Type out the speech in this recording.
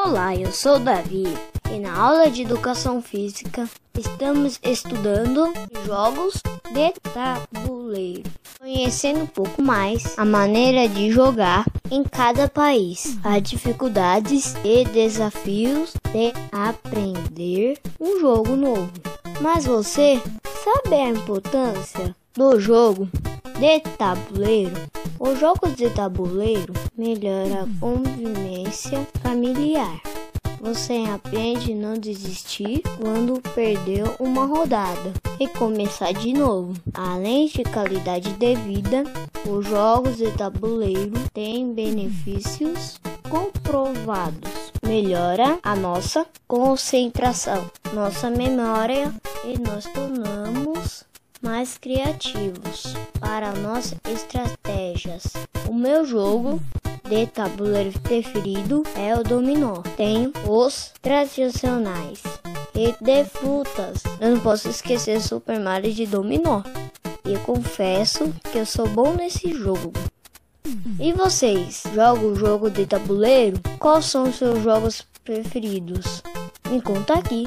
Olá, eu sou o Davi e na aula de Educação Física estamos estudando jogos de tabuleiro, conhecendo um pouco mais a maneira de jogar em cada país, as dificuldades e desafios de aprender um jogo novo. Mas você sabe a importância do jogo de tabuleiro? Os jogos de tabuleiro melhoram a convivência familiar. Você aprende a não desistir quando perdeu uma rodada e começar de novo. Além de qualidade de vida, os jogos de tabuleiro têm benefícios comprovados. Melhora a nossa concentração, nossa memória e nos tornamos mais criativos para nossas estratégias. O meu jogo de tabuleiro preferido é o dominó. Tenho os tradicionais e de frutas. Eu não posso esquecer Super Mario de dominó. E confesso que eu sou bom nesse jogo. E vocês, jogam o jogo de tabuleiro? Quais são os seus jogos preferidos? Me conta aqui.